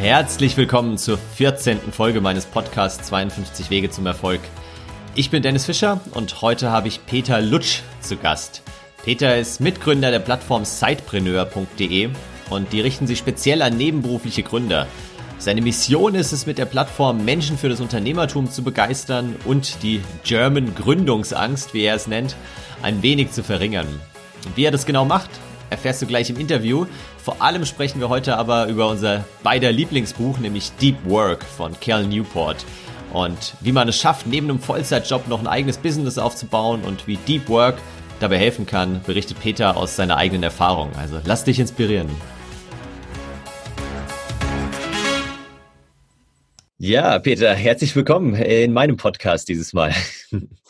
Herzlich willkommen zur 14. Folge meines Podcasts 52 Wege zum Erfolg. Ich bin Dennis Fischer und heute habe ich Peter Lutsch zu Gast. Peter ist Mitgründer der Plattform Sidepreneur.de und die richten sich speziell an nebenberufliche Gründer. Seine Mission ist es, mit der Plattform Menschen für das Unternehmertum zu begeistern und die German Gründungsangst, wie er es nennt, ein wenig zu verringern. Wie er das genau macht, erfährst du gleich im Interview. Vor allem sprechen wir heute aber über unser beider Lieblingsbuch, nämlich Deep Work von Cal Newport. Und wie man es schafft, neben einem Vollzeitjob noch ein eigenes Business aufzubauen und wie Deep Work dabei helfen kann, berichtet Peter aus seiner eigenen Erfahrung. Also lass dich inspirieren. Ja, Peter, herzlich willkommen in meinem Podcast dieses Mal.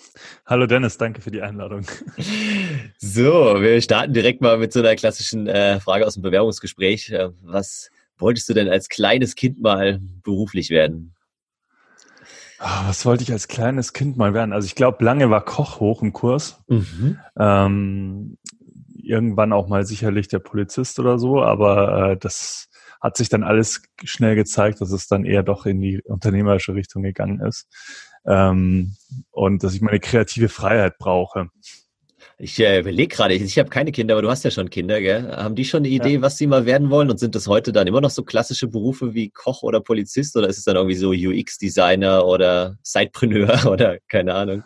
Hallo Dennis, danke für die Einladung. So, wir starten direkt mal mit so einer klassischen äh, Frage aus dem Bewerbungsgespräch. Äh, was wolltest du denn als kleines Kind mal beruflich werden? Oh, was wollte ich als kleines Kind mal werden? Also ich glaube, lange war Koch hoch im Kurs. Mhm. Ähm, irgendwann auch mal sicherlich der Polizist oder so, aber äh, das hat sich dann alles schnell gezeigt, dass es dann eher doch in die unternehmerische Richtung gegangen ist ähm, und dass ich meine kreative Freiheit brauche. Ich äh, überlege gerade, ich, ich habe keine Kinder, aber du hast ja schon Kinder, gell? Haben die schon eine Idee, ja. was sie mal werden wollen? Und sind das heute dann immer noch so klassische Berufe wie Koch oder Polizist? Oder ist es dann irgendwie so UX-Designer oder Sidepreneur oder keine Ahnung?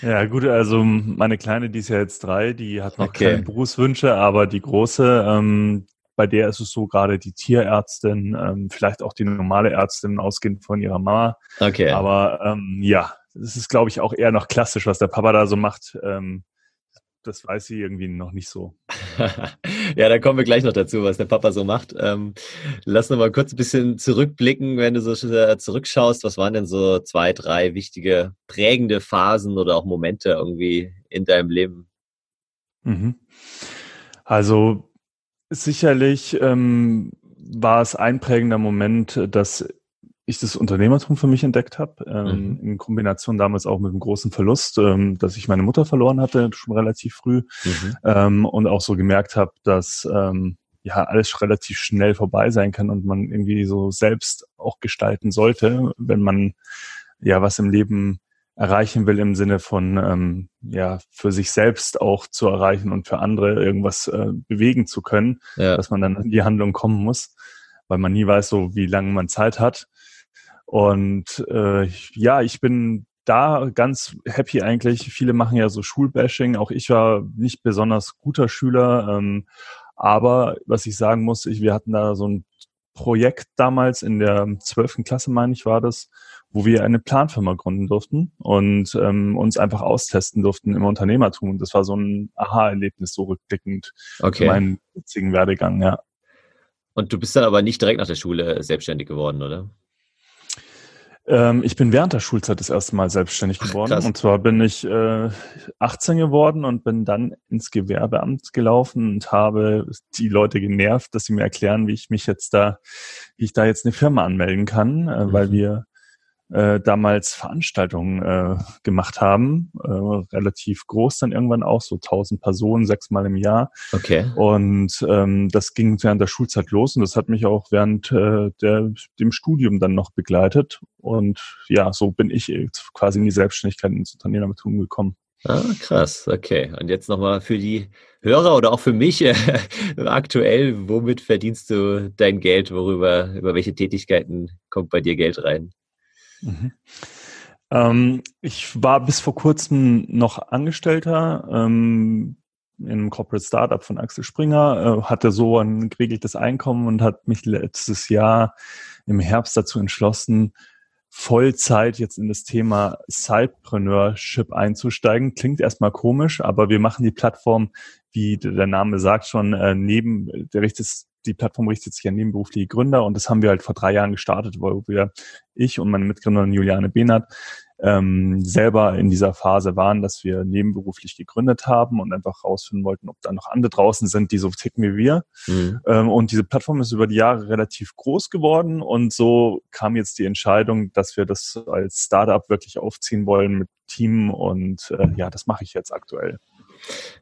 Ja, gut, also meine Kleine, die ist ja jetzt drei, die hat noch okay. keine Berufswünsche, aber die große, ähm, bei der ist es so gerade die Tierärztin, ähm, vielleicht auch die normale Ärztin ausgehend von ihrer Mama. Okay. Aber ähm, ja, es ist, glaube ich, auch eher noch klassisch, was der Papa da so macht. Ähm, das weiß sie irgendwie noch nicht so. ja, da kommen wir gleich noch dazu, was der Papa so macht. Ähm, lass noch mal kurz ein bisschen zurückblicken, wenn du so zurückschaust. Was waren denn so zwei, drei wichtige prägende Phasen oder auch Momente irgendwie in deinem Leben? Mhm. Also Sicherlich ähm, war es ein prägender Moment, dass ich das Unternehmertum für mich entdeckt habe, ähm, mhm. in Kombination damals auch mit einem großen Verlust, ähm, dass ich meine Mutter verloren hatte, schon relativ früh, mhm. ähm, und auch so gemerkt habe, dass ähm, ja alles relativ schnell vorbei sein kann und man irgendwie so selbst auch gestalten sollte, wenn man ja was im Leben erreichen will im Sinne von ähm, ja für sich selbst auch zu erreichen und für andere irgendwas äh, bewegen zu können, ja. dass man dann in die Handlung kommen muss, weil man nie weiß, so wie lange man Zeit hat. Und äh, ja, ich bin da ganz happy eigentlich. Viele machen ja so Schulbashing. Auch ich war nicht besonders guter Schüler. Ähm, aber was ich sagen muss, ich, wir hatten da so ein Projekt damals in der zwölften Klasse, meine ich, war das, wo wir eine Planfirma gründen durften und ähm, uns einfach austesten durften im Unternehmertum. Und das war so ein Aha-Erlebnis, so rückblickend okay. für meinen jetzigen Werdegang, ja. Und du bist dann aber nicht direkt nach der Schule selbstständig geworden, oder? Ähm, ich bin während der Schulzeit das erste Mal selbstständig geworden. Ach, und zwar bin ich äh, 18 geworden und bin dann ins Gewerbeamt gelaufen und habe die Leute genervt, dass sie mir erklären, wie ich mich jetzt da, wie ich da jetzt eine Firma anmelden kann, äh, mhm. weil wir äh, damals Veranstaltungen äh, gemacht haben, äh, relativ groß dann irgendwann auch, so 1000 Personen, sechsmal im Jahr. Okay. Und ähm, das ging während der Schulzeit los und das hat mich auch während äh, der, dem Studium dann noch begleitet. Und ja, so bin ich quasi in die Selbstständigkeit ins Unternehmertum gekommen. Ah, krass, okay. Und jetzt nochmal für die Hörer oder auch für mich äh, aktuell, womit verdienst du dein Geld? Worüber, über welche Tätigkeiten kommt bei dir Geld rein? Mhm. Ähm, ich war bis vor kurzem noch Angestellter ähm, in einem Corporate Startup von Axel Springer, äh, hatte so ein geregeltes Einkommen und hat mich letztes Jahr im Herbst dazu entschlossen, Vollzeit jetzt in das Thema Sidepreneurship einzusteigen. Klingt erstmal komisch, aber wir machen die Plattform, wie der Name sagt, schon äh, neben, der richtet die Plattform richtet sich an nebenberufliche Gründer und das haben wir halt vor drei Jahren gestartet, wo wir, ich und meine Mitgründerin Juliane Behnert, ähm, selber in dieser Phase waren, dass wir nebenberuflich gegründet haben und einfach rausfinden wollten, ob da noch andere draußen sind, die so ticken wie wir. Mhm. Ähm, und diese Plattform ist über die Jahre relativ groß geworden und so kam jetzt die Entscheidung, dass wir das als Startup wirklich aufziehen wollen mit Team und äh, ja, das mache ich jetzt aktuell.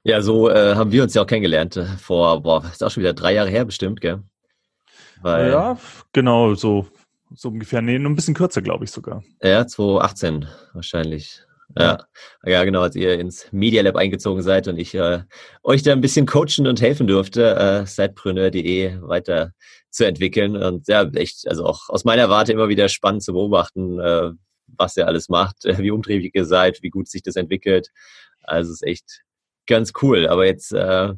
Ja, so äh, haben wir uns ja auch kennengelernt äh, vor, boah, ist auch schon wieder drei Jahre her bestimmt, gell? Weil, ja, genau, so, so ungefähr. Nee, nur ein bisschen kürzer, glaube ich sogar. Ja, 2018 wahrscheinlich. Ja. ja, genau, als ihr ins Media Lab eingezogen seid und ich äh, euch da ein bisschen coachen und helfen durfte, äh, Sidepreneur.de weiter zu entwickeln. Und ja, echt, also auch aus meiner Warte immer wieder spannend zu beobachten, äh, was ihr alles macht, äh, wie umtriebig ihr seid, wie gut sich das entwickelt. Also es ist echt ganz cool. Aber jetzt äh,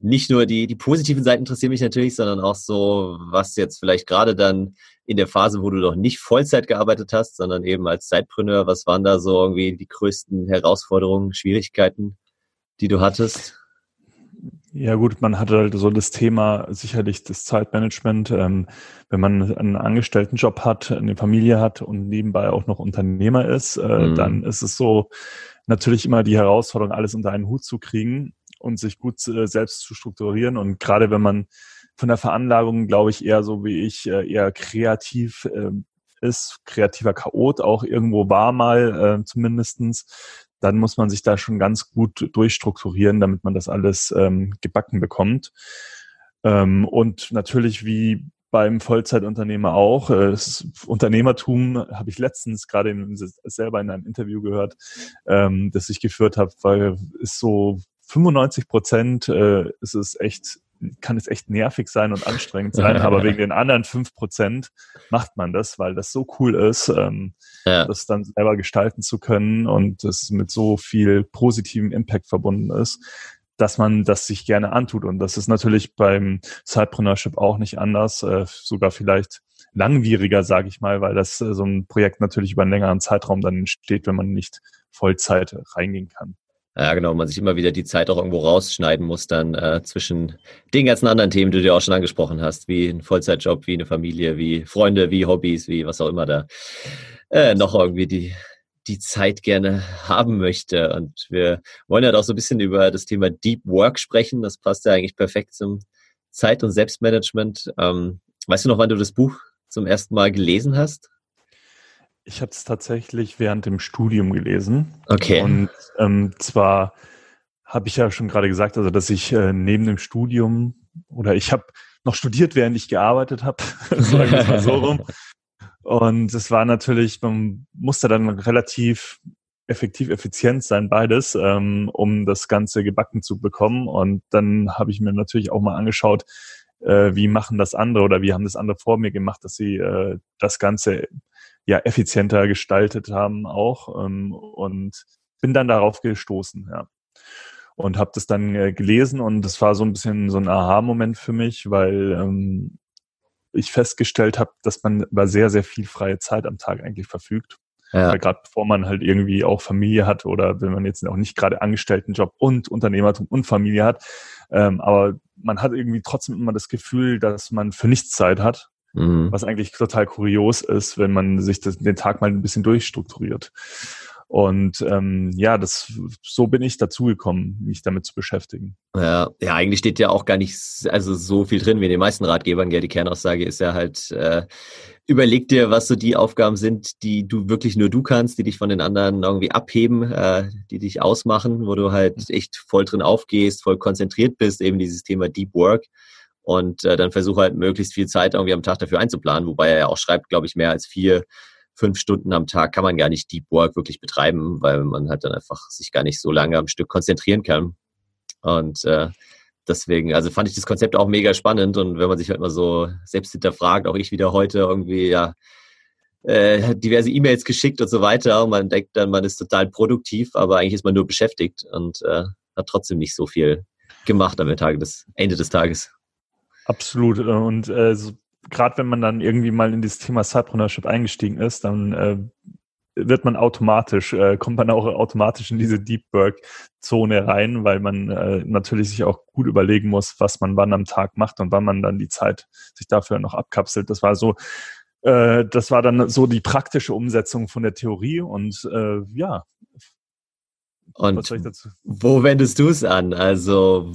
nicht nur die, die positiven Seiten interessieren mich natürlich, sondern auch so, was jetzt vielleicht gerade dann in der Phase, wo du noch nicht Vollzeit gearbeitet hast, sondern eben als Zeitpreneur, was waren da so irgendwie die größten Herausforderungen, Schwierigkeiten, die du hattest? Ja gut, man hatte halt so das Thema sicherlich das Zeitmanagement. Ähm, wenn man einen Angestelltenjob hat, eine Familie hat und nebenbei auch noch Unternehmer ist, äh, mhm. dann ist es so natürlich immer die Herausforderung, alles unter einen Hut zu kriegen und sich gut äh, selbst zu strukturieren. Und gerade wenn man von der Veranlagung, glaube ich, eher so wie ich, äh, eher kreativ äh, ist, kreativer Chaot auch irgendwo war mal äh, zumindestens, dann muss man sich da schon ganz gut durchstrukturieren, damit man das alles ähm, gebacken bekommt. Ähm, und natürlich wie beim Vollzeitunternehmer auch. Äh, das Unternehmertum habe ich letztens gerade in, selber in einem Interview gehört, ähm, das ich geführt habe, weil es so 95 Prozent äh, ist es echt, kann es echt nervig sein und anstrengend sein, aber wegen den anderen fünf Prozent macht man das, weil das so cool ist, ähm, ja. das dann selber gestalten zu können und es mit so viel positivem Impact verbunden ist, dass man das sich gerne antut. Und das ist natürlich beim Sidepreneurship auch nicht anders, äh, sogar vielleicht langwieriger, sage ich mal, weil das äh, so ein Projekt natürlich über einen längeren Zeitraum dann entsteht, wenn man nicht Vollzeit reingehen kann. Ja, genau, man sich immer wieder die Zeit auch irgendwo rausschneiden muss, dann äh, zwischen den ganzen anderen Themen, die du ja auch schon angesprochen hast, wie ein Vollzeitjob, wie eine Familie, wie Freunde, wie Hobbys, wie was auch immer da äh, noch irgendwie die, die Zeit gerne haben möchte. Und wir wollen ja auch so ein bisschen über das Thema Deep Work sprechen. Das passt ja eigentlich perfekt zum Zeit- und Selbstmanagement. Ähm, weißt du noch, wann du das Buch zum ersten Mal gelesen hast? Ich habe es tatsächlich während dem Studium gelesen. Okay. Und ähm, zwar habe ich ja schon gerade gesagt, also dass ich äh, neben dem Studium oder ich habe noch studiert, während ich gearbeitet habe, sagen wir mal so rum. Und es war natürlich, man musste dann relativ effektiv, effizient sein, beides, ähm, um das Ganze gebacken zu bekommen. Und dann habe ich mir natürlich auch mal angeschaut, äh, wie machen das andere oder wie haben das andere vor mir gemacht, dass sie äh, das Ganze ja effizienter gestaltet haben auch ähm, und bin dann darauf gestoßen, ja. Und habe das dann äh, gelesen und es war so ein bisschen so ein Aha-Moment für mich, weil ähm, ich festgestellt habe, dass man über sehr, sehr viel freie Zeit am Tag eigentlich verfügt. Ja. Gerade bevor man halt irgendwie auch Familie hat oder wenn man jetzt auch nicht gerade Angestelltenjob und Unternehmertum und Familie hat, ähm, aber man hat irgendwie trotzdem immer das Gefühl, dass man für nichts Zeit hat Mhm. Was eigentlich total kurios ist, wenn man sich das, den Tag mal ein bisschen durchstrukturiert. Und ähm, ja, das so bin ich dazugekommen, mich damit zu beschäftigen. Ja, ja, eigentlich steht ja auch gar nicht also so viel drin wie in den meisten Ratgebern. Gell? Die Kernaussage ist ja halt, äh, überleg dir, was so die Aufgaben sind, die du wirklich nur du kannst, die dich von den anderen irgendwie abheben, äh, die dich ausmachen, wo du halt mhm. echt voll drin aufgehst, voll konzentriert bist, eben dieses Thema Deep Work und äh, dann versuche halt möglichst viel Zeit irgendwie am Tag dafür einzuplanen, wobei er ja auch schreibt, glaube ich, mehr als vier, fünf Stunden am Tag kann man gar nicht Deep Work wirklich betreiben, weil man halt dann einfach sich gar nicht so lange am Stück konzentrieren kann. Und äh, deswegen, also fand ich das Konzept auch mega spannend und wenn man sich halt mal so selbst hinterfragt, auch ich wieder heute irgendwie, ja, äh, diverse E-Mails geschickt und so weiter und man denkt dann, man ist total produktiv, aber eigentlich ist man nur beschäftigt und äh, hat trotzdem nicht so viel gemacht am Ende des Tages. Absolut. Äh, und äh, so, gerade wenn man dann irgendwie mal in dieses Thema Cypreneurship eingestiegen ist, dann äh, wird man automatisch, äh, kommt man auch automatisch in diese Deep Work Zone rein, weil man äh, natürlich sich auch gut überlegen muss, was man wann am Tag macht und wann man dann die Zeit sich dafür noch abkapselt. Das war so, äh, das war dann so die praktische Umsetzung von der Theorie und äh, ja, und wo wendest du es an? Also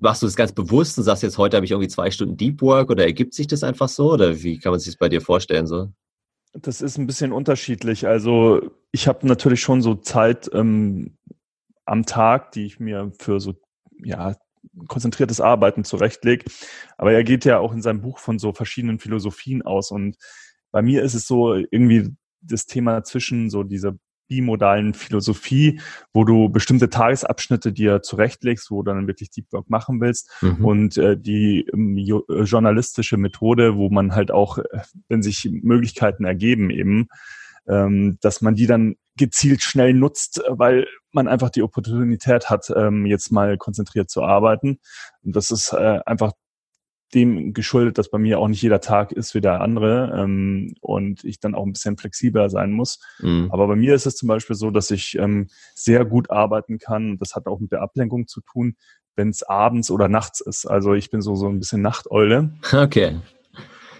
machst du es ganz bewusst und sagst jetzt, heute habe ich irgendwie zwei Stunden Deep Work oder ergibt sich das einfach so? Oder wie kann man sich das bei dir vorstellen so? Das ist ein bisschen unterschiedlich. Also ich habe natürlich schon so Zeit ähm, am Tag, die ich mir für so ja konzentriertes Arbeiten zurechtlege. Aber er geht ja auch in seinem Buch von so verschiedenen Philosophien aus. Und bei mir ist es so irgendwie das Thema zwischen so dieser bimodalen Philosophie, wo du bestimmte Tagesabschnitte dir zurechtlegst, wo du dann wirklich Deep Work machen willst mhm. und äh, die ähm, äh, journalistische Methode, wo man halt auch, äh, wenn sich Möglichkeiten ergeben eben, ähm, dass man die dann gezielt schnell nutzt, weil man einfach die Opportunität hat, ähm, jetzt mal konzentriert zu arbeiten. Und das ist äh, einfach dem geschuldet, dass bei mir auch nicht jeder Tag ist wie der andere ähm, und ich dann auch ein bisschen flexibler sein muss. Mhm. Aber bei mir ist es zum Beispiel so, dass ich ähm, sehr gut arbeiten kann. Das hat auch mit der Ablenkung zu tun, wenn es abends oder nachts ist. Also ich bin so so ein bisschen Nachteule. Okay.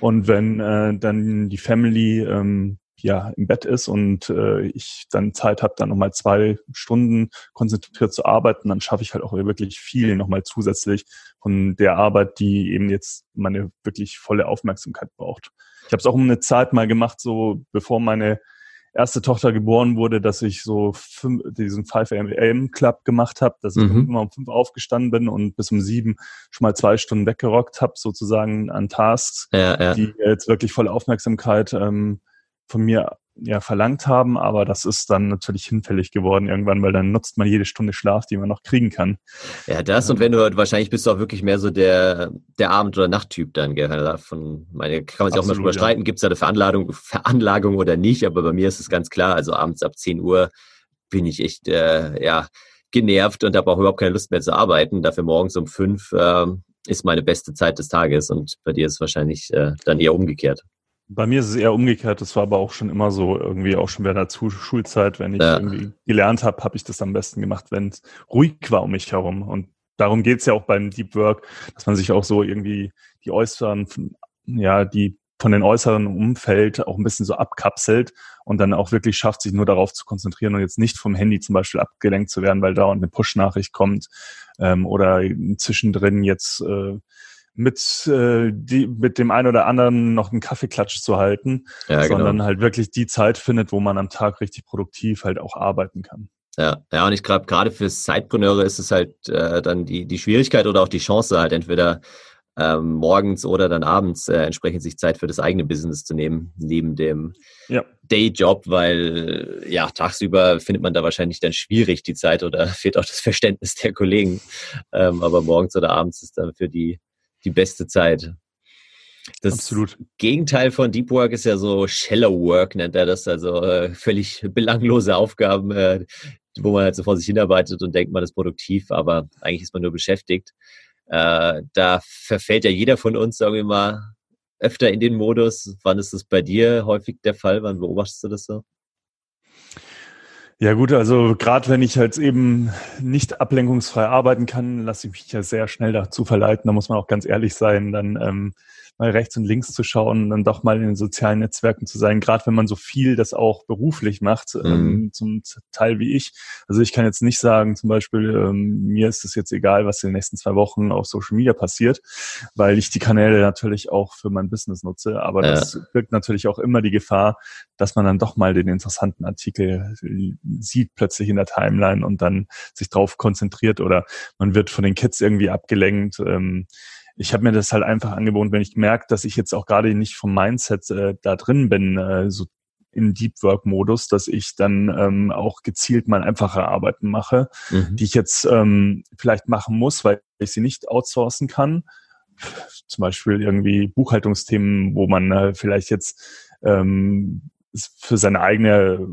Und wenn äh, dann die Family ähm, ja im Bett ist und äh, ich dann Zeit habe, dann nochmal zwei Stunden konzentriert zu arbeiten, dann schaffe ich halt auch wirklich viel nochmal zusätzlich von der Arbeit, die eben jetzt meine wirklich volle Aufmerksamkeit braucht. Ich habe es auch um eine Zeit mal gemacht, so bevor meine erste Tochter geboren wurde, dass ich so fünf, diesen 5 AM Club gemacht habe, dass ich mhm. immer um fünf aufgestanden bin und bis um sieben schon mal zwei Stunden weggerockt habe, sozusagen an Tasks, ja, ja. die jetzt wirklich volle Aufmerksamkeit ähm, von mir ja verlangt haben, aber das ist dann natürlich hinfällig geworden irgendwann, weil dann nutzt man jede Stunde Schlaf, die man noch kriegen kann. Ja, das und wenn du wahrscheinlich bist du auch wirklich mehr so der der Abend- oder Nachttyp dann, gell? Von meine kann man sich Absolut, auch mal drüber ja. streiten, gibt es da eine Veranlagung, Veranlagung oder nicht, aber bei mir ist es ganz klar, also abends ab 10 Uhr bin ich echt äh, ja genervt und habe auch überhaupt keine Lust mehr zu arbeiten. Dafür morgens um fünf äh, ist meine beste Zeit des Tages und bei dir ist es wahrscheinlich äh, dann eher umgekehrt. Bei mir ist es eher umgekehrt. Das war aber auch schon immer so, irgendwie auch schon während der Schulzeit, wenn ich ja. irgendwie gelernt habe, habe ich das am besten gemacht, wenn es ruhig war um mich herum. Und darum geht es ja auch beim Deep Work, dass man sich auch so irgendwie die äußeren, ja, die von den äußeren Umfeld auch ein bisschen so abkapselt und dann auch wirklich schafft, sich nur darauf zu konzentrieren und jetzt nicht vom Handy zum Beispiel abgelenkt zu werden, weil da eine Push-Nachricht kommt ähm, oder zwischendrin jetzt äh, mit, äh, die, mit dem einen oder anderen noch einen Kaffeeklatsch zu halten, ja, genau. sondern halt wirklich die Zeit findet, wo man am Tag richtig produktiv halt auch arbeiten kann. Ja, ja, und ich glaube, gerade für Sidepreneure ist es halt äh, dann die, die Schwierigkeit oder auch die Chance, halt entweder ähm, morgens oder dann abends äh, entsprechend sich Zeit für das eigene Business zu nehmen, neben dem ja. Dayjob, weil ja, tagsüber findet man da wahrscheinlich dann schwierig die Zeit oder fehlt auch das Verständnis der Kollegen. Ähm, aber morgens oder abends ist dann für die die beste Zeit. Das Absolut. Gegenteil von Deep Work ist ja so Shallow Work, nennt er das, also äh, völlig belanglose Aufgaben, äh, wo man halt so vor sich hinarbeitet und denkt, man ist produktiv, aber eigentlich ist man nur beschäftigt. Äh, da verfällt ja jeder von uns, sagen wir mal, öfter in den Modus. Wann ist das bei dir häufig der Fall? Wann beobachtest du das so? Ja gut, also gerade wenn ich halt eben nicht ablenkungsfrei arbeiten kann, lasse ich mich ja sehr schnell dazu verleiten. Da muss man auch ganz ehrlich sein. Dann ähm, mal rechts und links zu schauen, dann doch mal in den sozialen Netzwerken zu sein, gerade wenn man so viel das auch beruflich macht, mhm. ähm, zum Teil wie ich. Also ich kann jetzt nicht sagen, zum Beispiel, ähm, mir ist es jetzt egal, was in den nächsten zwei Wochen auf Social Media passiert, weil ich die Kanäle natürlich auch für mein Business nutze. Aber ja. das birgt natürlich auch immer die Gefahr, dass man dann doch mal den interessanten Artikel sieht plötzlich in der Timeline und dann sich drauf konzentriert oder man wird von den Kids irgendwie abgelenkt. Ähm, ich habe mir das halt einfach angeboten, wenn ich merke, dass ich jetzt auch gerade nicht vom Mindset äh, da drin bin, äh, so in Deep Work Modus, dass ich dann ähm, auch gezielt mal einfache Arbeiten mache, mhm. die ich jetzt ähm, vielleicht machen muss, weil ich sie nicht outsourcen kann. Zum Beispiel irgendwie Buchhaltungsthemen, wo man äh, vielleicht jetzt ähm, für seine eigene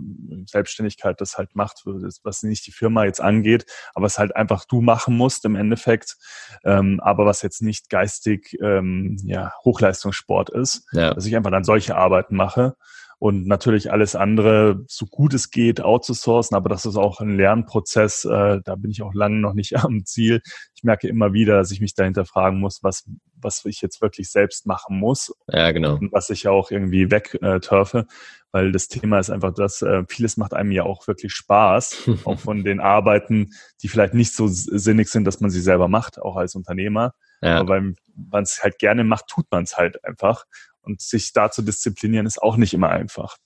Selbstständigkeit das halt macht, was nicht die Firma jetzt angeht, aber es halt einfach du machen musst im Endeffekt, ähm, aber was jetzt nicht geistig ähm, ja, Hochleistungssport ist, ja. dass ich einfach dann solche Arbeiten mache und natürlich alles andere, so gut es geht, outzusourcen, aber das ist auch ein Lernprozess, äh, da bin ich auch lange noch nicht am Ziel. Ich merke immer wieder, dass ich mich dahinter fragen muss, was, was ich jetzt wirklich selbst machen muss. Ja, genau. Und was ich auch irgendwie wegturfe. Äh, weil das Thema ist einfach das, äh, vieles macht einem ja auch wirklich Spaß, auch von den Arbeiten, die vielleicht nicht so sinnig sind, dass man sie selber macht, auch als Unternehmer. Ja. Aber weil man es halt gerne macht, tut man es halt einfach. Und sich da zu disziplinieren, ist auch nicht immer einfach.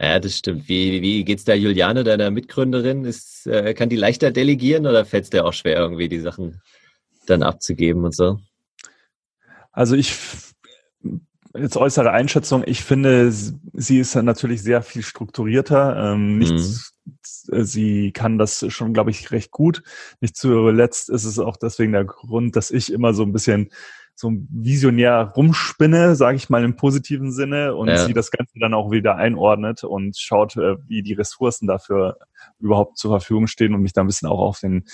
Ja, das stimmt. Wie, wie geht's da Juliane, deiner Mitgründerin? Ist, äh, kann die leichter delegieren oder fällt es dir auch schwer, irgendwie die Sachen dann abzugeben und so? Also ich jetzt äußere Einschätzung, ich finde, sie ist natürlich sehr viel strukturierter. Ähm, nicht, mhm. Sie kann das schon, glaube ich, recht gut. Nicht zuletzt ist es auch deswegen der Grund, dass ich immer so ein bisschen so visionär rumspinne, sage ich mal im positiven Sinne, und ja. sie das Ganze dann auch wieder einordnet und schaut, äh, wie die Ressourcen dafür überhaupt zur Verfügung stehen und mich da ein bisschen auch auf den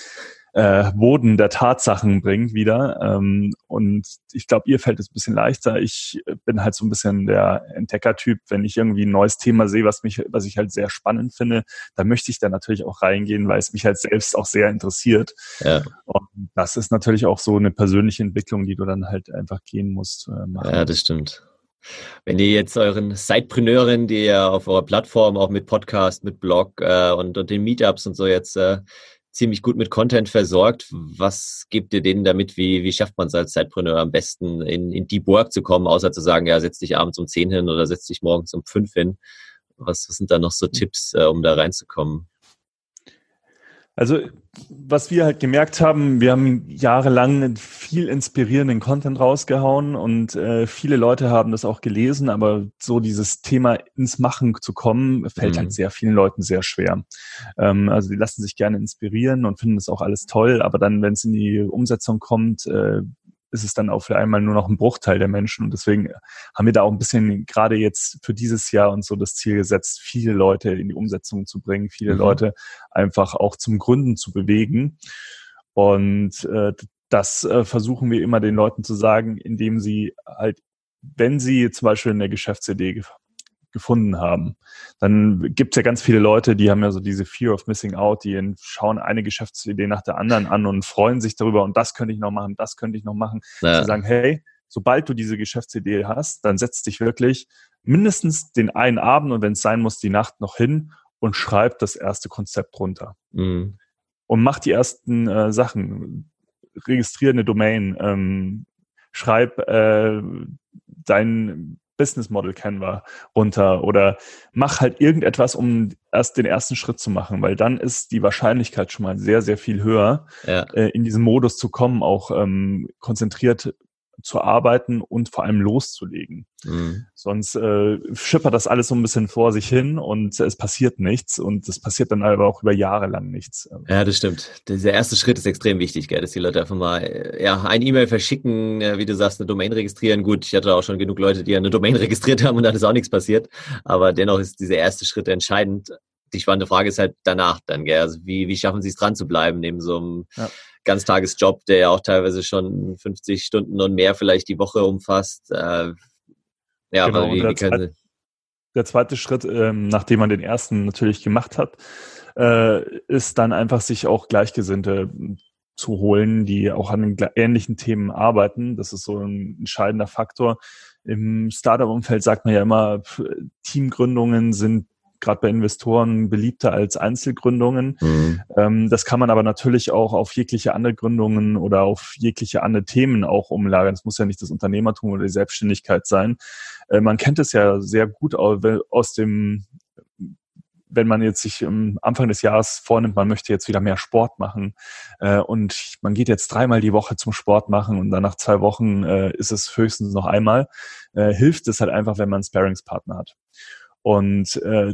äh, Boden der Tatsachen bringt wieder. Ähm, und ich glaube, ihr fällt es ein bisschen leichter. Ich bin halt so ein bisschen der Entdeckertyp. Wenn ich irgendwie ein neues Thema sehe, was mich, was ich halt sehr spannend finde, dann möchte ich da natürlich auch reingehen, weil es mich halt selbst auch sehr interessiert. Ja. Und das ist natürlich auch so eine persönliche Entwicklung, die du dann halt einfach gehen musst. Äh, machen. Ja, das stimmt. Wenn ihr jetzt euren Sidepreneuren, die ihr auf eurer Plattform auch mit Podcast, mit Blog äh, und, und den Meetups und so jetzt äh, ziemlich gut mit Content versorgt. Was gebt ihr denen damit? Wie, wie schafft man es als Zeitpreneur am besten in, in Deep Work zu kommen, außer zu sagen, ja, setz dich abends um 10 hin oder setz dich morgens um 5 hin? Was, was sind da noch so Tipps, äh, um da reinzukommen? Also was wir halt gemerkt haben, wir haben jahrelang viel inspirierenden Content rausgehauen und äh, viele Leute haben das auch gelesen, aber so dieses Thema ins Machen zu kommen, fällt halt mhm. halt sehr vielen Leuten sehr schwer. Ähm, also die lassen sich gerne inspirieren und finden das auch alles toll, aber dann, wenn es in die Umsetzung kommt, äh, ist es dann auch für einmal nur noch ein Bruchteil der Menschen. Und deswegen haben wir da auch ein bisschen gerade jetzt für dieses Jahr und so das Ziel gesetzt, viele Leute in die Umsetzung zu bringen, viele mhm. Leute einfach auch zum Gründen zu bewegen. Und äh, das äh, versuchen wir immer den Leuten zu sagen, indem sie halt, wenn sie zum Beispiel eine Geschäftsidee gefunden haben. Dann gibt es ja ganz viele Leute, die haben ja so diese Fear of Missing Out, die schauen eine Geschäftsidee nach der anderen an und freuen sich darüber und das könnte ich noch machen, das könnte ich noch machen. Ja. Sie sagen, hey, sobald du diese Geschäftsidee hast, dann setz dich wirklich mindestens den einen Abend und wenn es sein muss, die Nacht noch hin und schreib das erste Konzept runter. Mhm. Und mach die ersten äh, Sachen. Registriere eine Domain, ähm, schreib äh, dein Business Model Canva runter oder mach halt irgendetwas, um erst den ersten Schritt zu machen, weil dann ist die Wahrscheinlichkeit schon mal sehr, sehr viel höher, ja. äh, in diesen Modus zu kommen, auch ähm, konzentriert zu arbeiten und vor allem loszulegen. Mhm. Sonst äh, schippert das alles so ein bisschen vor sich hin und es passiert nichts und es passiert dann aber auch über Jahre lang nichts. Ja, das stimmt. Dieser erste Schritt ist extrem wichtig, gell? dass die Leute einfach mal äh, ja, ein E-Mail verschicken, äh, wie du sagst, eine Domain registrieren. Gut, ich hatte auch schon genug Leute, die eine Domain registriert haben und dann ist auch nichts passiert. Aber dennoch ist dieser erste Schritt entscheidend. Die spannende Frage ist halt danach dann, gell? Also wie, wie schaffen sie es dran zu bleiben neben so einem ja Ganztagesjob, der ja auch teilweise schon 50 Stunden und mehr vielleicht die Woche umfasst. Äh, ja, genau, wie, der, zweite, der, zweite, Schritt, ähm, nachdem man den ersten natürlich gemacht hat, äh, ist dann einfach sich auch Gleichgesinnte zu holen, die auch an den ähnlichen Themen arbeiten. Das ist so ein entscheidender Faktor. Im Startup-Umfeld sagt man ja immer, Teamgründungen sind gerade bei Investoren beliebter als Einzelgründungen. Mhm. Ähm, das kann man aber natürlich auch auf jegliche andere Gründungen oder auf jegliche andere Themen auch umlagern. Es muss ja nicht das Unternehmertum oder die Selbstständigkeit sein. Äh, man kennt es ja sehr gut aus dem wenn man jetzt sich am Anfang des Jahres vornimmt, man möchte jetzt wieder mehr Sport machen äh, und man geht jetzt dreimal die Woche zum Sport machen und dann nach zwei Wochen äh, ist es höchstens noch einmal, äh, hilft es halt einfach, wenn man einen Sparringspartner hat. Und äh,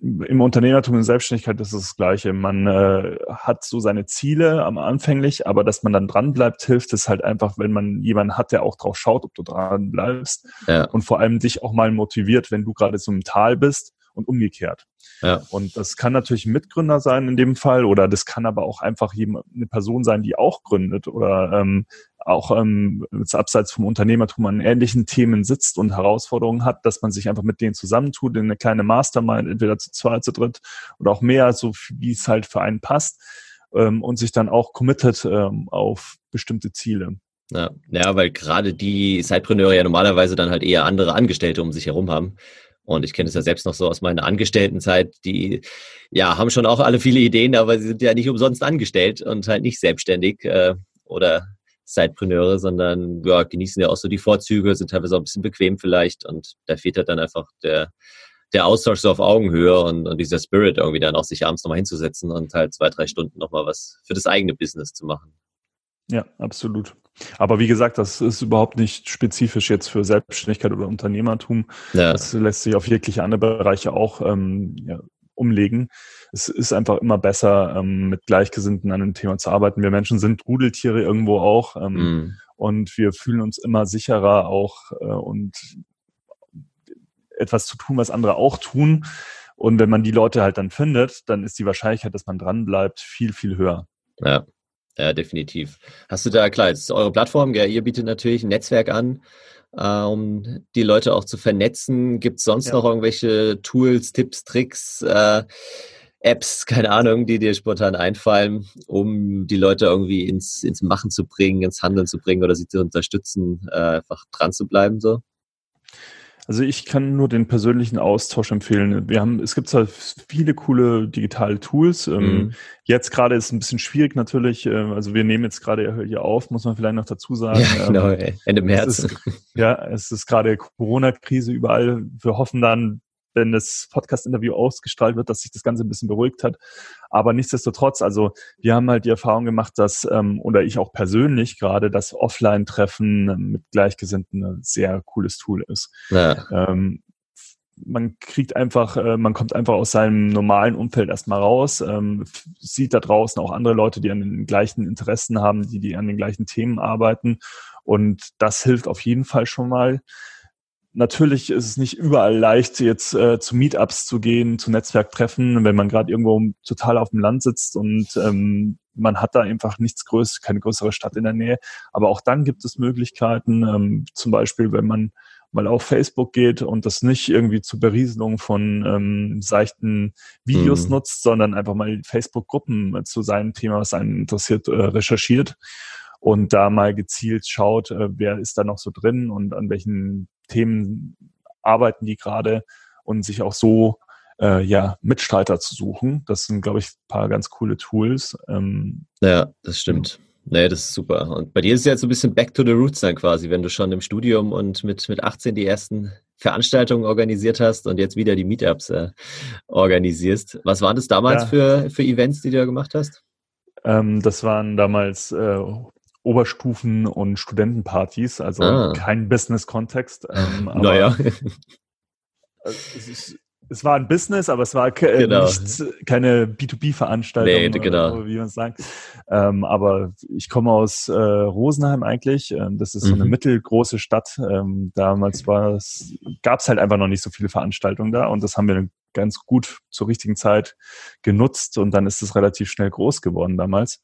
im Unternehmertum und Selbstständigkeit ist es das Gleiche. Man äh, hat so seine Ziele am anfänglich, aber dass man dann dran bleibt, hilft es halt einfach, wenn man jemanden hat, der auch drauf schaut, ob du dran bleibst ja. und vor allem dich auch mal motiviert, wenn du gerade so im Tal bist und umgekehrt. Ja. Und das kann natürlich ein Mitgründer sein in dem Fall oder das kann aber auch einfach eine Person sein, die auch gründet oder ähm, auch ähm, abseits vom Unternehmertum an ähnlichen Themen sitzt und Herausforderungen hat, dass man sich einfach mit denen zusammentut in eine kleine Mastermind, entweder zu zweit, zu dritt oder auch mehr, so wie es halt für einen passt ähm, und sich dann auch committet ähm, auf bestimmte Ziele. Ja, ja, weil gerade die Sidepreneure ja normalerweise dann halt eher andere Angestellte um sich herum haben. Und ich kenne es ja selbst noch so aus meiner Angestelltenzeit, die ja haben schon auch alle viele Ideen, aber sie sind ja nicht umsonst angestellt und halt nicht selbstständig äh, oder Sidepreneure, sondern ja, genießen ja auch so die Vorzüge, sind teilweise auch ein bisschen bequem vielleicht und da fehlt halt dann einfach der, der Austausch so auf Augenhöhe und, und dieser Spirit irgendwie dann auch sich abends nochmal hinzusetzen und halt zwei, drei Stunden nochmal was für das eigene Business zu machen. Ja, absolut. Aber wie gesagt, das ist überhaupt nicht spezifisch jetzt für Selbstständigkeit oder Unternehmertum. Ja. Das lässt sich auf jegliche andere Bereiche auch ähm, ja, umlegen. Es ist einfach immer besser, ähm, mit Gleichgesinnten an einem Thema zu arbeiten. Wir Menschen sind Rudeltiere irgendwo auch ähm, mm. und wir fühlen uns immer sicherer auch äh, und etwas zu tun, was andere auch tun. Und wenn man die Leute halt dann findet, dann ist die Wahrscheinlichkeit, dass man dran bleibt, viel, viel höher. Ja. Ja, definitiv. Hast du da, klar, jetzt ist eure Plattform, ja, ihr bietet natürlich ein Netzwerk an, äh, um die Leute auch zu vernetzen. Gibt es sonst ja. noch irgendwelche Tools, Tipps, Tricks, äh, Apps, keine Ahnung, die dir spontan einfallen, um die Leute irgendwie ins, ins Machen zu bringen, ins Handeln zu bringen oder sie zu unterstützen, äh, einfach dran zu bleiben so? Also ich kann nur den persönlichen Austausch empfehlen. Wir haben, es gibt zwar viele coole digitale Tools. Ähm, mhm. Jetzt gerade ist es ein bisschen schwierig natürlich. Äh, also wir nehmen jetzt gerade hier auf, muss man vielleicht noch dazu sagen. Ja, genau, Ende März. Es ist, ja, es ist gerade Corona-Krise überall. Wir hoffen dann, wenn das Podcast-Interview ausgestrahlt wird, dass sich das Ganze ein bisschen beruhigt hat. Aber nichtsdestotrotz, also wir haben halt die Erfahrung gemacht, dass, ähm, oder ich auch persönlich gerade, dass Offline-Treffen mit Gleichgesinnten ein sehr cooles Tool ist. Ja. Ähm, man kriegt einfach, äh, man kommt einfach aus seinem normalen Umfeld erstmal raus, ähm, sieht da draußen auch andere Leute, die an den gleichen Interessen haben, die, die an den gleichen Themen arbeiten. Und das hilft auf jeden Fall schon mal natürlich ist es nicht überall leicht, jetzt äh, zu Meetups zu gehen, zu Netzwerktreffen, wenn man gerade irgendwo total auf dem Land sitzt und ähm, man hat da einfach nichts Größeres, keine größere Stadt in der Nähe. Aber auch dann gibt es Möglichkeiten, ähm, zum Beispiel, wenn man mal auf Facebook geht und das nicht irgendwie zur Berieselung von ähm, seichten Videos mhm. nutzt, sondern einfach mal Facebook-Gruppen zu seinem Thema, was einen interessiert, äh, recherchiert und da mal gezielt schaut, äh, wer ist da noch so drin und an welchen Themen arbeiten die gerade und sich auch so äh, ja Mitstreiter zu suchen. Das sind, glaube ich, ein paar ganz coole Tools. Ähm, ja, das stimmt. Nee, das ist super. Und bei dir ist es jetzt so ein bisschen back to the roots dann quasi, wenn du schon im Studium und mit, mit 18 die ersten Veranstaltungen organisiert hast und jetzt wieder die Meetups äh, organisierst. Was waren das damals ja. für, für Events, die du da gemacht hast? Ähm, das waren damals äh, Oberstufen- und Studentenpartys, also ah. kein Business-Kontext. Ähm, naja. es, es, war ein Business, aber es war ke äh, genau. nicht, keine B2B-Veranstaltung, nee, genau. wie man es sagt. Ähm, aber ich komme aus äh, Rosenheim eigentlich. Ähm, das ist so eine mhm. mittelgroße Stadt. Ähm, damals gab es halt einfach noch nicht so viele Veranstaltungen da und das haben wir ganz gut zur richtigen Zeit genutzt und dann ist es relativ schnell groß geworden damals.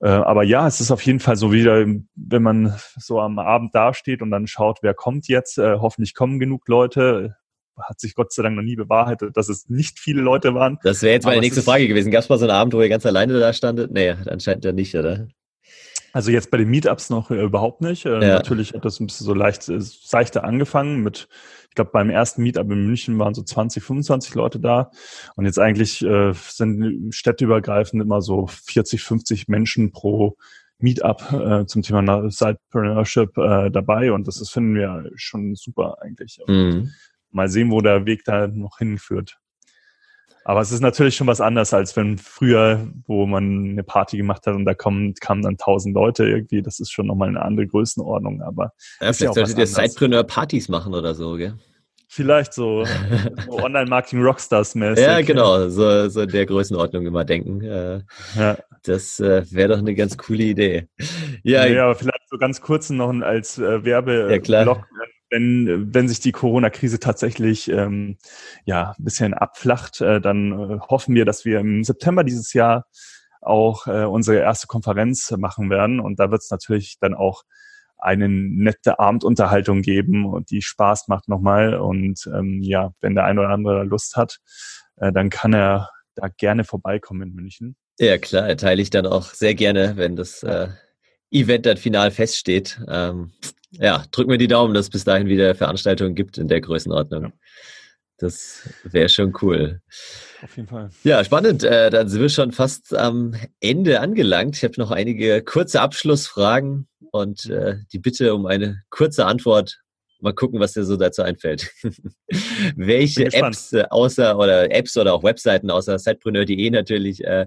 Äh, aber ja, es ist auf jeden Fall so wieder, wenn man so am Abend dasteht und dann schaut, wer kommt jetzt. Äh, hoffentlich kommen genug Leute. Hat sich Gott sei Dank noch nie bewahrheitet, dass es nicht viele Leute waren. Das wäre jetzt meine nächste Frage gewesen. Gab es mal so einen Abend, wo ihr ganz alleine da standet? Nee, anscheinend ja nicht, oder? Also jetzt bei den Meetups noch äh, überhaupt nicht. Äh, ja. Natürlich hat das ein bisschen so leicht, äh, seichter angefangen mit ich glaube, beim ersten Meetup in München waren so 20, 25 Leute da. Und jetzt eigentlich äh, sind städteübergreifend immer so 40, 50 Menschen pro Meetup äh, zum Thema Sidepreneurship äh, dabei. Und das ist, finden wir schon super eigentlich. Mhm. Mal sehen, wo der Weg da noch hinführt. Aber es ist natürlich schon was anderes, als wenn früher, wo man eine Party gemacht hat und da kommen, kamen dann tausend Leute irgendwie. Das ist schon nochmal eine andere Größenordnung. Aber ja, vielleicht ja solltet ihr Sidepreneur-Partys machen oder so, gell? Vielleicht so, so Online-Marketing-Rockstars-mäßig. Ja, genau, so, so der Größenordnung immer denken. Äh, ja. Das äh, wäre doch eine ganz coole Idee. Ja, ja, aber vielleicht so ganz kurz noch als äh, Werbeblock, ja, wenn, wenn sich die Corona-Krise tatsächlich ähm, ja, ein bisschen abflacht, äh, dann äh, hoffen wir, dass wir im September dieses Jahr auch äh, unsere erste Konferenz machen werden. Und da wird es natürlich dann auch eine nette Abendunterhaltung geben und die Spaß macht nochmal. Und ähm, ja, wenn der ein oder andere Lust hat, äh, dann kann er da gerne vorbeikommen in München. Ja, klar, teile ich dann auch sehr gerne, wenn das äh, Event dann final feststeht. Ähm, ja, drück mir die Daumen, dass es bis dahin wieder Veranstaltungen gibt in der Größenordnung. Ja. Das wäre schon cool. Auf jeden Fall. Ja, spannend. Äh, dann sind wir schon fast am Ende angelangt. Ich habe noch einige kurze Abschlussfragen und äh, die Bitte um eine kurze Antwort. Mal gucken, was dir so dazu einfällt. Welche Apps äh, außer oder Apps oder auch Webseiten außer Sidepreneur.de natürlich äh,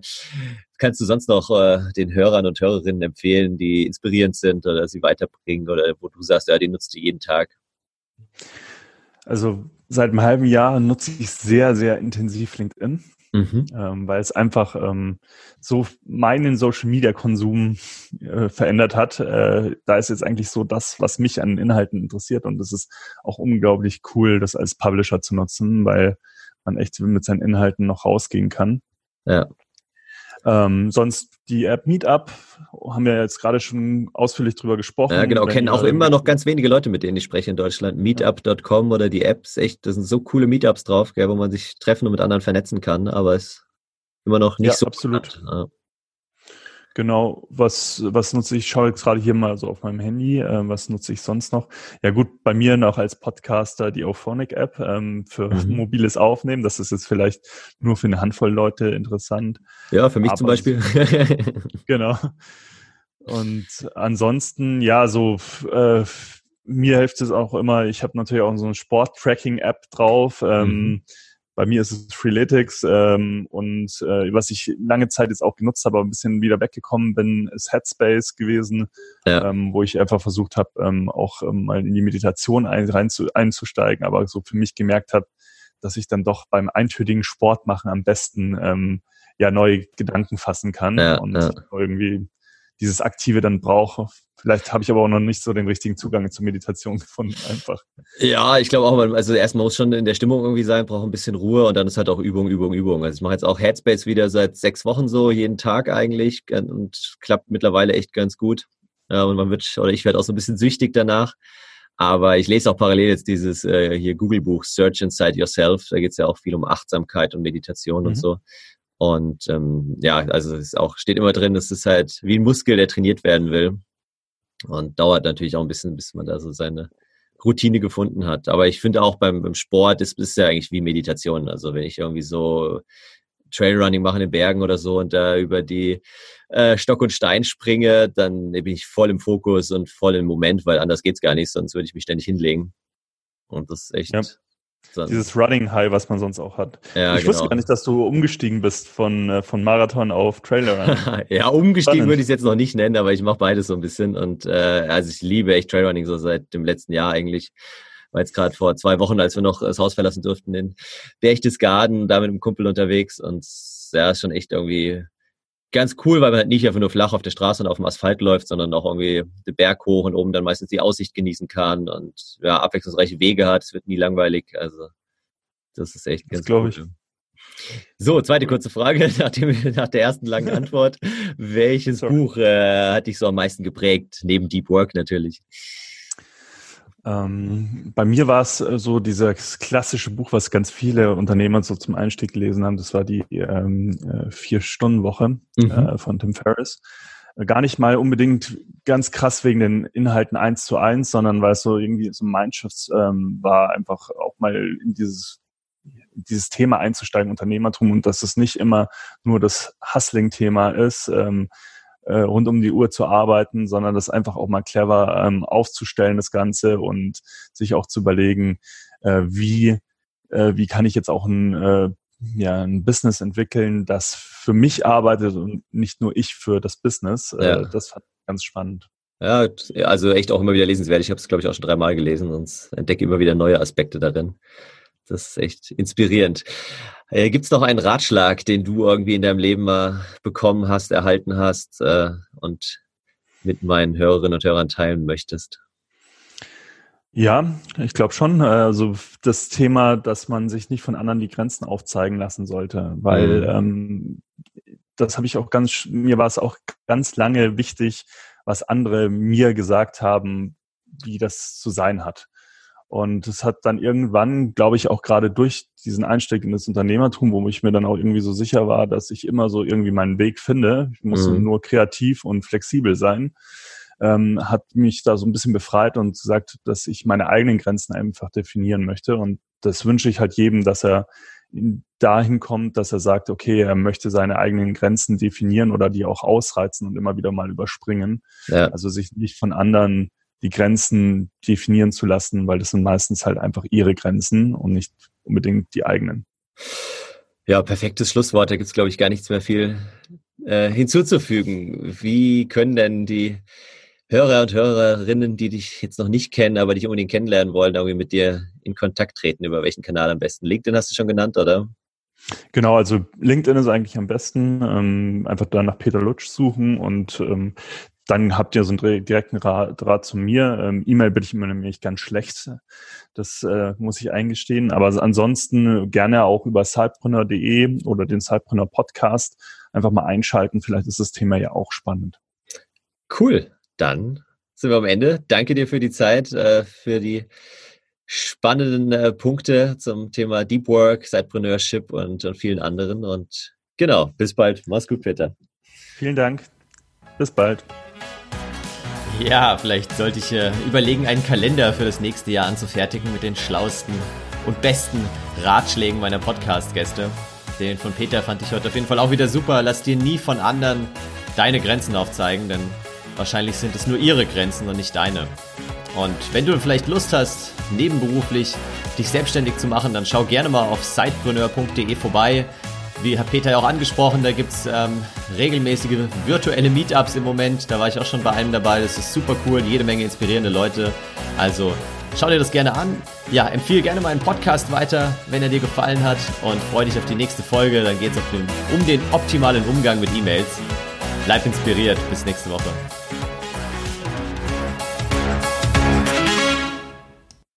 kannst du sonst noch äh, den Hörern und Hörerinnen empfehlen, die inspirierend sind oder sie weiterbringen oder wo du sagst, ja, den nutzt du jeden Tag? Also seit einem halben Jahr nutze ich sehr, sehr intensiv LinkedIn. Mhm. Ähm, weil es einfach ähm, so meinen Social Media Konsum äh, verändert hat. Äh, da ist jetzt eigentlich so das, was mich an Inhalten interessiert und es ist auch unglaublich cool, das als Publisher zu nutzen, weil man echt mit seinen Inhalten noch rausgehen kann. Ja. Ähm, sonst die App Meetup haben wir jetzt gerade schon ausführlich drüber gesprochen. Ja, genau, kennen auch immer noch ganz wenige Leute, mit denen ich spreche in Deutschland. Meetup.com oder die Apps, echt, das sind so coole Meetups drauf, gell, wo man sich treffen und mit anderen vernetzen kann, aber es ist immer noch nicht ja, so absolut. Ja. Genau, was, was nutze ich? Ich schaue jetzt gerade hier mal so auf meinem Handy. Äh, was nutze ich sonst noch? Ja gut, bei mir noch als Podcaster die Auphonic-App ähm, für mhm. mobiles Aufnehmen. Das ist jetzt vielleicht nur für eine Handvoll Leute interessant. Ja, für mich Aber zum Beispiel. genau. Und ansonsten, ja, so äh, mir hilft es auch immer, ich habe natürlich auch so eine Sport-Tracking-App drauf. Ähm, mhm. Bei mir ist es Freeletics ähm, und äh, was ich lange Zeit jetzt auch genutzt habe, aber ein bisschen wieder weggekommen bin, ist Headspace gewesen, ja. ähm, wo ich einfach versucht habe, ähm, auch ähm, mal in die Meditation ein, rein zu, einzusteigen, aber so für mich gemerkt habe, dass ich dann doch beim eintötigen Sport machen am besten ähm, ja neue Gedanken fassen kann ja, und ja. irgendwie dieses Aktive dann brauche. Vielleicht habe ich aber auch noch nicht so den richtigen Zugang zur Meditation gefunden, einfach. Ja, ich glaube auch, also erstmal muss schon in der Stimmung irgendwie sein, braucht ein bisschen Ruhe und dann ist halt auch Übung, Übung, Übung. Also ich mache jetzt auch Headspace wieder seit sechs Wochen so, jeden Tag eigentlich und klappt mittlerweile echt ganz gut. Und man wird, oder ich werde auch so ein bisschen süchtig danach. Aber ich lese auch parallel jetzt dieses äh, hier Google-Buch Search Inside Yourself. Da geht es ja auch viel um Achtsamkeit und Meditation mhm. und so. Und ähm, ja, also es ist auch, steht immer drin, das ist halt wie ein Muskel, der trainiert werden will. Und dauert natürlich auch ein bisschen, bis man da so seine Routine gefunden hat. Aber ich finde auch beim, beim Sport ist es ja eigentlich wie Meditation. Also wenn ich irgendwie so Trailrunning mache in den Bergen oder so und da über die äh, Stock und Stein springe, dann bin ich voll im Fokus und voll im Moment, weil anders geht's gar nicht, sonst würde ich mich ständig hinlegen. Und das ist echt, ja. Dann Dieses Running High, was man sonst auch hat. Ja, ich genau. wusste gar nicht, dass du umgestiegen bist von, äh, von Marathon auf Trailer ja, umgestiegen Spannend. würde ich es jetzt noch nicht nennen, aber ich mache beides so ein bisschen. Und äh, also ich liebe echt Trailrunning so seit dem letzten Jahr eigentlich. War jetzt gerade vor zwei Wochen, als wir noch das Haus verlassen durften, in Berchtesgaden, da mit einem Kumpel unterwegs. Und ja, ist schon echt irgendwie ganz cool, weil man halt nicht einfach nur flach auf der Straße und auf dem Asphalt läuft, sondern auch irgendwie den Berg hoch und oben dann meistens die Aussicht genießen kann und ja, abwechslungsreiche Wege hat. Es wird nie langweilig. Also das ist echt ganz glaube ich. So, zweite kurze Frage nach, dem, nach der ersten langen Antwort. Welches Sorry. Buch äh, hat dich so am meisten geprägt? Neben Deep Work natürlich. Ähm, bei mir war es äh, so dieses klassische Buch, was ganz viele Unternehmer so zum Einstieg gelesen haben. Das war die ähm, äh, Vier-Stunden-Woche mhm. äh, von Tim Ferriss. Äh, gar nicht mal unbedingt ganz krass wegen den Inhalten eins zu eins, sondern weil es so irgendwie so Mindshift ähm, war, einfach auch mal in dieses dieses Thema einzusteigen, Unternehmertum, und dass es nicht immer nur das Hustling-Thema ist, ähm, äh, rund um die Uhr zu arbeiten, sondern das einfach auch mal clever ähm, aufzustellen, das Ganze und sich auch zu überlegen, äh, wie, äh, wie kann ich jetzt auch ein, äh, ja, ein Business entwickeln, das für mich arbeitet und nicht nur ich für das Business. Äh, ja. Das fand ich ganz spannend. Ja, also echt auch immer wieder lesenswert. Ich habe es, glaube ich, auch schon dreimal gelesen und entdecke immer wieder neue Aspekte darin. Das ist echt inspirierend. Äh, Gibt es noch einen Ratschlag, den du irgendwie in deinem Leben mal bekommen hast, erhalten hast äh, und mit meinen Hörerinnen und Hörern teilen möchtest? Ja, ich glaube schon. Also das Thema, dass man sich nicht von anderen die Grenzen aufzeigen lassen sollte, weil mhm. ähm, das habe ich auch ganz, mir war es auch ganz lange wichtig, was andere mir gesagt haben, wie das zu sein hat. Und es hat dann irgendwann, glaube ich, auch gerade durch diesen Einstieg in das Unternehmertum, wo ich mir dann auch irgendwie so sicher war, dass ich immer so irgendwie meinen Weg finde. Ich muss mhm. nur kreativ und flexibel sein. Ähm, hat mich da so ein bisschen befreit und gesagt, dass ich meine eigenen Grenzen einfach definieren möchte. Und das wünsche ich halt jedem, dass er dahin kommt, dass er sagt, okay, er möchte seine eigenen Grenzen definieren oder die auch ausreizen und immer wieder mal überspringen. Ja. Also sich nicht von anderen die Grenzen definieren zu lassen, weil das sind meistens halt einfach ihre Grenzen und nicht unbedingt die eigenen. Ja, perfektes Schlusswort. Da gibt's glaube ich, gar nichts mehr viel äh, hinzuzufügen. Wie können denn die Hörer und Hörerinnen, die dich jetzt noch nicht kennen, aber dich unbedingt kennenlernen wollen, irgendwie mit dir in Kontakt treten? Über welchen Kanal am besten? LinkedIn hast du schon genannt, oder? Genau, also LinkedIn ist eigentlich am besten. Ähm, einfach da nach Peter Lutsch suchen und ähm, dann habt ihr so einen direkten Draht zu mir. Ähm, E-Mail bin ich immer nämlich ganz schlecht. Das äh, muss ich eingestehen. Aber ansonsten gerne auch über sidepreneur.de oder den Sidepreneur Podcast einfach mal einschalten. Vielleicht ist das Thema ja auch spannend. Cool. Dann sind wir am Ende. Danke dir für die Zeit, äh, für die spannenden äh, Punkte zum Thema Deep Work, Sidepreneurship und, und vielen anderen. Und genau, bis bald. Mach's gut, Peter. Vielen Dank. Bis bald. Ja, vielleicht sollte ich äh, überlegen, einen Kalender für das nächste Jahr anzufertigen mit den schlauesten und besten Ratschlägen meiner Podcast-Gäste. Den von Peter fand ich heute auf jeden Fall auch wieder super. Lass dir nie von anderen deine Grenzen aufzeigen, denn wahrscheinlich sind es nur ihre Grenzen und nicht deine. Und wenn du vielleicht Lust hast, nebenberuflich dich selbstständig zu machen, dann schau gerne mal auf sidepreneur.de vorbei wie hat Peter ja auch angesprochen, da gibt es ähm, regelmäßige virtuelle Meetups im Moment. Da war ich auch schon bei einem dabei. Das ist super cool, jede Menge inspirierende Leute. Also schau dir das gerne an. Ja, empfehle gerne meinen Podcast weiter, wenn er dir gefallen hat. Und freue dich auf die nächste Folge. Dann geht es um den optimalen Umgang mit E-Mails. Bleib inspiriert. Bis nächste Woche.